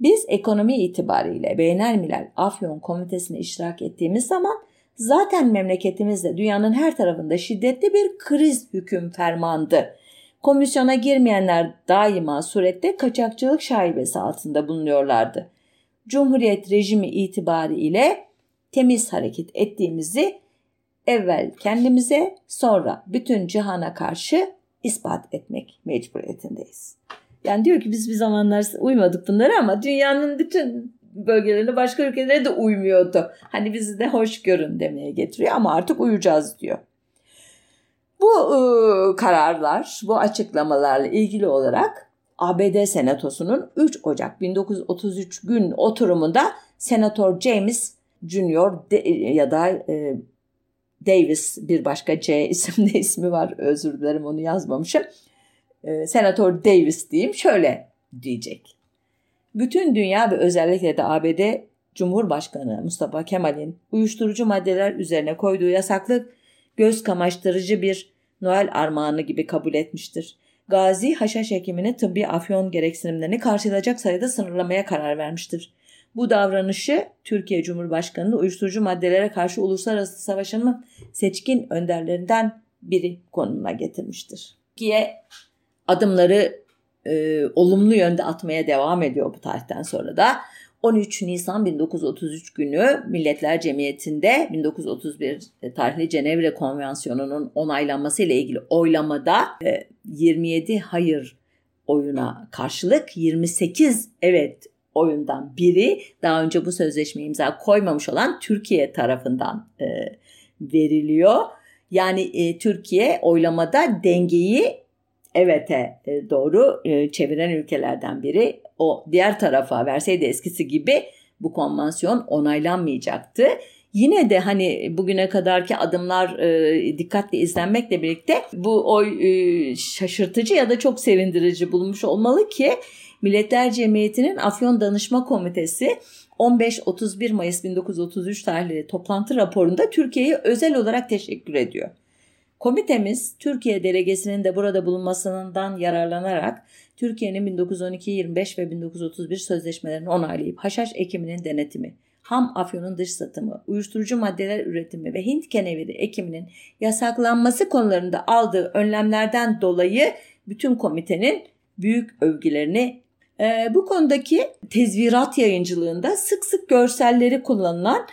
Biz ekonomi itibariyle Beynelmilel Afyon Komitesi'ne iştirak ettiğimiz zaman zaten memleketimizde dünyanın her tarafında şiddetli bir kriz hüküm fermandı. Komisyona girmeyenler daima surette kaçakçılık şaibesi altında bulunuyorlardı. Cumhuriyet rejimi itibariyle temiz hareket ettiğimizi evvel kendimize sonra bütün cihana karşı ispat etmek mecburiyetindeyiz. Yani diyor ki biz bir zamanlar uymadık bunlara ama dünyanın bütün bölgelerinde başka ülkelere de uymuyordu. Hani bizi de hoş görün demeye getiriyor ama artık uyacağız diyor. Bu e, kararlar, bu açıklamalarla ilgili olarak ABD Senatosu'nun 3 Ocak 1933 gün oturumunda Senatör James Jr. De, ya da e, Davis bir başka C isimde ismi var özür dilerim onu yazmamışım. E, Senatör Davis diyeyim şöyle diyecek. Bütün dünya ve özellikle de ABD Cumhurbaşkanı Mustafa Kemal'in uyuşturucu maddeler üzerine koyduğu yasaklık göz kamaştırıcı bir Noel armağanı gibi kabul etmiştir. Gazi haşhaş hekiminin tıbbi afyon gereksinimlerini karşılayacak sayıda sınırlamaya karar vermiştir. Bu davranışı Türkiye Cumhurbaşkanı'nı uyuşturucu maddelere karşı uluslararası savaşının seçkin önderlerinden biri konumuna getirmiştir. Türkiye adımları e, olumlu yönde atmaya devam ediyor bu tarihten sonra da. 13 Nisan 1933 günü Milletler Cemiyeti'nde 1931 tarihli Cenevre Konvansiyonu'nun onaylanması ile ilgili oylamada 27 e, hayır oyuna karşılık 28 evet oyundan biri daha önce bu sözleşme imza koymamış olan Türkiye tarafından e, veriliyor. Yani e, Türkiye oylamada dengeyi evet'e e, doğru e, çeviren ülkelerden biri. O diğer tarafa verseydi eskisi gibi bu konvansiyon onaylanmayacaktı. Yine de hani bugüne kadarki adımlar e, dikkatle izlenmekle birlikte bu oy e, şaşırtıcı ya da çok sevindirici bulmuş olmalı ki Milletler Cemiyeti'nin Afyon Danışma Komitesi 15-31 Mayıs 1933 tarihli toplantı raporunda Türkiye'ye özel olarak teşekkür ediyor. Komitemiz Türkiye delegesinin de burada bulunmasından yararlanarak Türkiye'nin 1912-25 ve 1931 sözleşmelerini onaylayıp haşhaş ekiminin denetimi, ham afyonun dış satımı, uyuşturucu maddeler üretimi ve Hint keneviri ekiminin yasaklanması konularında aldığı önlemlerden dolayı bütün komitenin büyük övgülerini e, bu konudaki tezvirat yayıncılığında sık sık görselleri kullanılan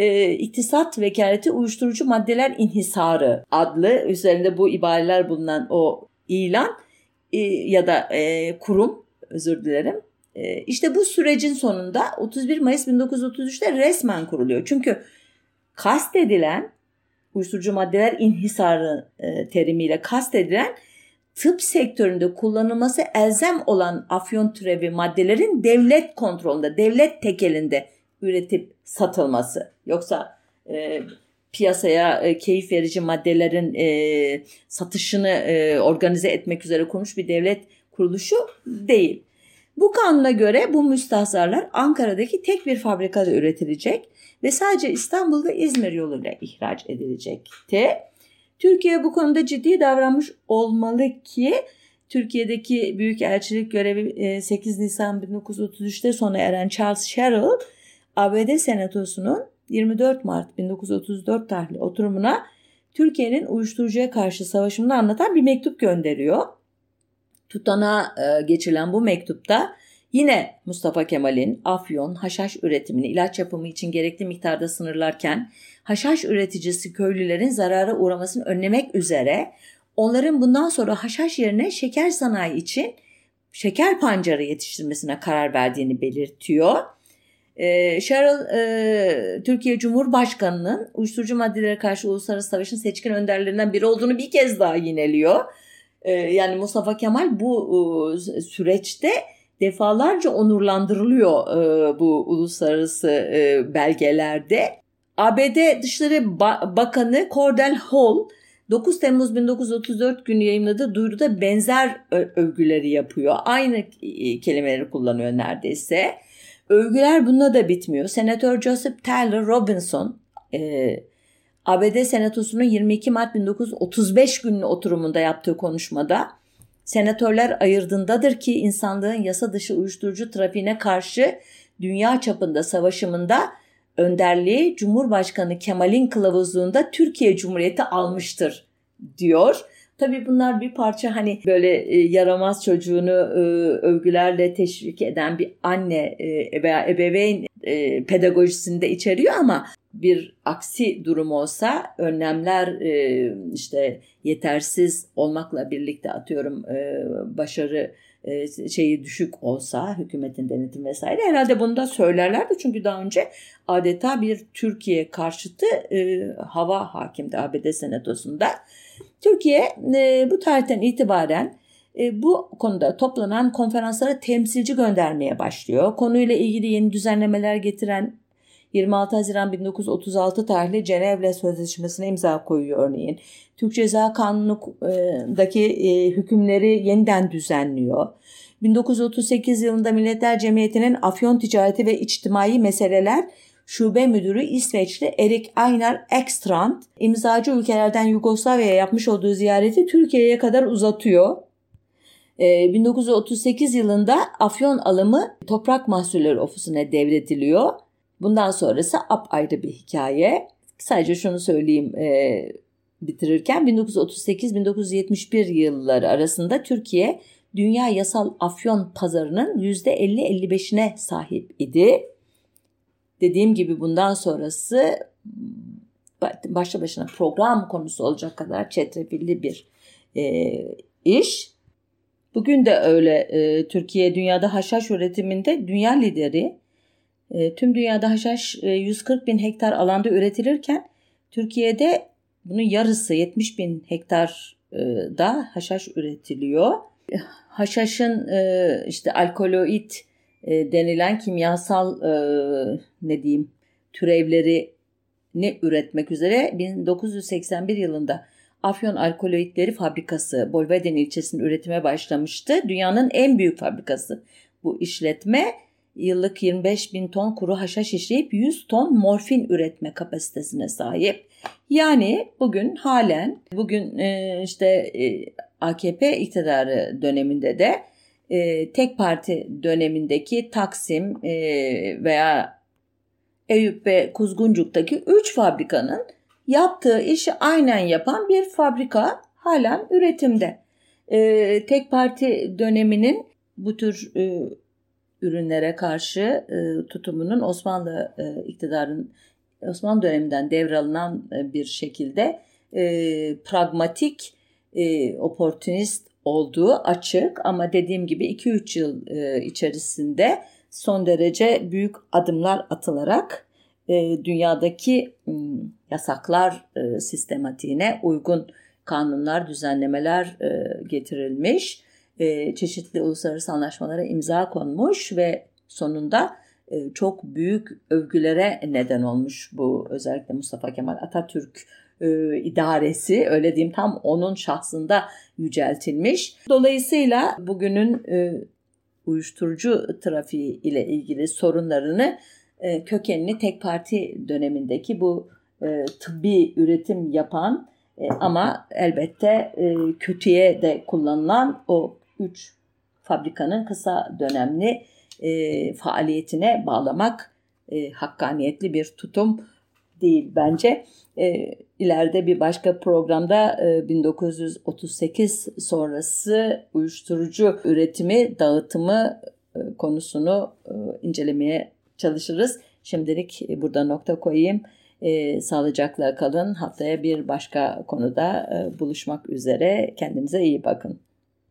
e, İktisat Vekaleti Uyuşturucu Maddeler İnhisarı adlı üzerinde bu ibareler bulunan o ilan e, ya da e, kurum özür dilerim. E, işte bu sürecin sonunda 31 Mayıs 1933'te resmen kuruluyor. Çünkü kastedilen uyuşturucu maddeler inhisarı e, terimiyle kastedilen tıp sektöründe kullanılması elzem olan afyon türevi maddelerin devlet kontrolünde, devlet tekelinde üretip satılması. Yoksa e, piyasaya e, keyif verici maddelerin e, satışını e, organize etmek üzere kurmuş bir devlet kuruluşu değil. Bu kanuna göre bu müstahzarlar Ankara'daki tek bir fabrikada üretilecek ve sadece İstanbul ve İzmir yoluyla ihraç edilecekti. Türkiye bu konuda ciddi davranmış olmalı ki Türkiye'deki büyükelçilik görevi 8 e, Nisan 1933'te sona eren Charles Sherrill ABD Senatosu'nun 24 Mart 1934 tarihli oturumuna Türkiye'nin uyuşturucuya karşı savaşını anlatan bir mektup gönderiyor. Tutana e, geçirilen bu mektupta yine Mustafa Kemal'in afyon, haşhaş üretimini ilaç yapımı için gerekli miktarda sınırlarken haşhaş üreticisi köylülerin zarara uğramasını önlemek üzere onların bundan sonra haşhaş yerine şeker sanayi için şeker pancarı yetiştirmesine karar verdiğini belirtiyor. E, Cheryl e, Türkiye Cumhurbaşkanı'nın uyuşturucu maddelere karşı uluslararası savaşın seçkin önderlerinden biri olduğunu bir kez daha yineliyor. E, yani Mustafa Kemal bu e, süreçte defalarca onurlandırılıyor e, bu uluslararası e, belgelerde. ABD Dışişleri Bakanı Cordell Hall 9 Temmuz 1934 günü yayınladığı duyuruda benzer övgüleri yapıyor. Aynı e, kelimeleri kullanıyor neredeyse. Övgüler bununla da bitmiyor. Senatör Joseph Taylor Robinson e, ABD Senatosu'nun 22 Mart 1935 günlü oturumunda yaptığı konuşmada senatörler ayırdındadır ki insanlığın yasa dışı uyuşturucu trafiğine karşı dünya çapında savaşımında önderliği Cumhurbaşkanı Kemal'in kılavuzluğunda Türkiye Cumhuriyeti almıştır diyor. Tabii bunlar bir parça hani böyle e, yaramaz çocuğunu e, övgülerle teşvik eden bir anne e, veya ebeveyn pedagojisinde içeriyor ama bir aksi durum olsa önlemler işte yetersiz olmakla birlikte atıyorum başarı şeyi düşük olsa hükümetin denetim vesaire herhalde bunu da söylerlerdi çünkü daha önce adeta bir Türkiye karşıtı hava hakimdi ABD senatosunda. Türkiye e, bu tarihten itibaren e, bu konuda toplanan konferanslara temsilci göndermeye başlıyor. Konuyla ilgili yeni düzenlemeler getiren 26 Haziran 1936 tarihli Cenevre Sözleşmesi'ne imza koyuyor örneğin. Türk Ceza Kanunu'ndaki e, hükümleri yeniden düzenliyor. 1938 yılında Milletler Cemiyeti'nin Afyon Ticareti ve İçtimai Meseleler Şube Müdürü İsveçli Erik Einar Ekstrand imzacı ülkelerden Yugoslavya'ya yapmış olduğu ziyareti Türkiye'ye kadar uzatıyor. 1938 yılında Afyon alımı Toprak Mahsulleri Ofisi'ne devrediliyor. Bundan sonrası apayrı bir hikaye. Sadece şunu söyleyeyim e, bitirirken 1938-1971 yılları arasında Türkiye dünya yasal afyon pazarının %50-55'ine sahip idi. Dediğim gibi bundan sonrası başlı başına program konusu olacak kadar çetrefilli bir e, iş. Bugün de öyle e, Türkiye dünyada haşhaş üretiminde dünya lideri. E, tüm dünyada haşhaş e, 140 bin hektar alanda üretilirken Türkiye'de bunun yarısı 70 bin hektar e, da haşhaş üretiliyor. Haşhaşın e, işte alkaloid e, denilen kimyasal e, ne diyeyim türevleri ne üretmek üzere 1981 yılında Afyon Alkaloidleri Fabrikası Bolveden ilçesinin üretime başlamıştı. Dünyanın en büyük fabrikası bu işletme yıllık 25 bin ton kuru haşhaş işleyip 100 ton morfin üretme kapasitesine sahip. Yani bugün halen bugün e, işte e, AKP iktidarı döneminde de e, tek parti dönemindeki Taksim veya Eyüp ve Kuzguncuk'taki 3 fabrikanın yaptığı işi aynen yapan bir fabrika halen üretimde. tek parti döneminin bu tür ürünlere karşı e, tutumunun Osmanlı e, iktidarın Osmanlı döneminden devralınan e, bir şekilde e, pragmatik, e, oportunist olduğu açık. Ama dediğim gibi 2-3 yıl e, içerisinde son derece büyük adımlar atılarak e, dünyadaki yasaklar e, sistematiğine uygun kanunlar, düzenlemeler e, getirilmiş. Çeşitli uluslararası anlaşmalara imza konmuş ve sonunda çok büyük övgülere neden olmuş bu özellikle Mustafa Kemal Atatürk e, idaresi öyle diyeyim tam onun şahsında yüceltilmiş. Dolayısıyla bugünün e, uyuşturucu trafiği ile ilgili sorunlarını e, kökenini tek parti dönemindeki bu e, tıbbi üretim yapan e, ama elbette e, kötüye de kullanılan o 3 fabrikanın kısa dönemli e, faaliyetine bağlamak e, hakkaniyetli bir tutum değil bence. E, ileride bir başka programda e, 1938 sonrası uyuşturucu üretimi, dağıtımı e, konusunu e, incelemeye çalışırız. Şimdilik e, burada nokta koyayım. E, sağlıcakla kalın. Haftaya bir başka konuda e, buluşmak üzere. Kendinize iyi bakın.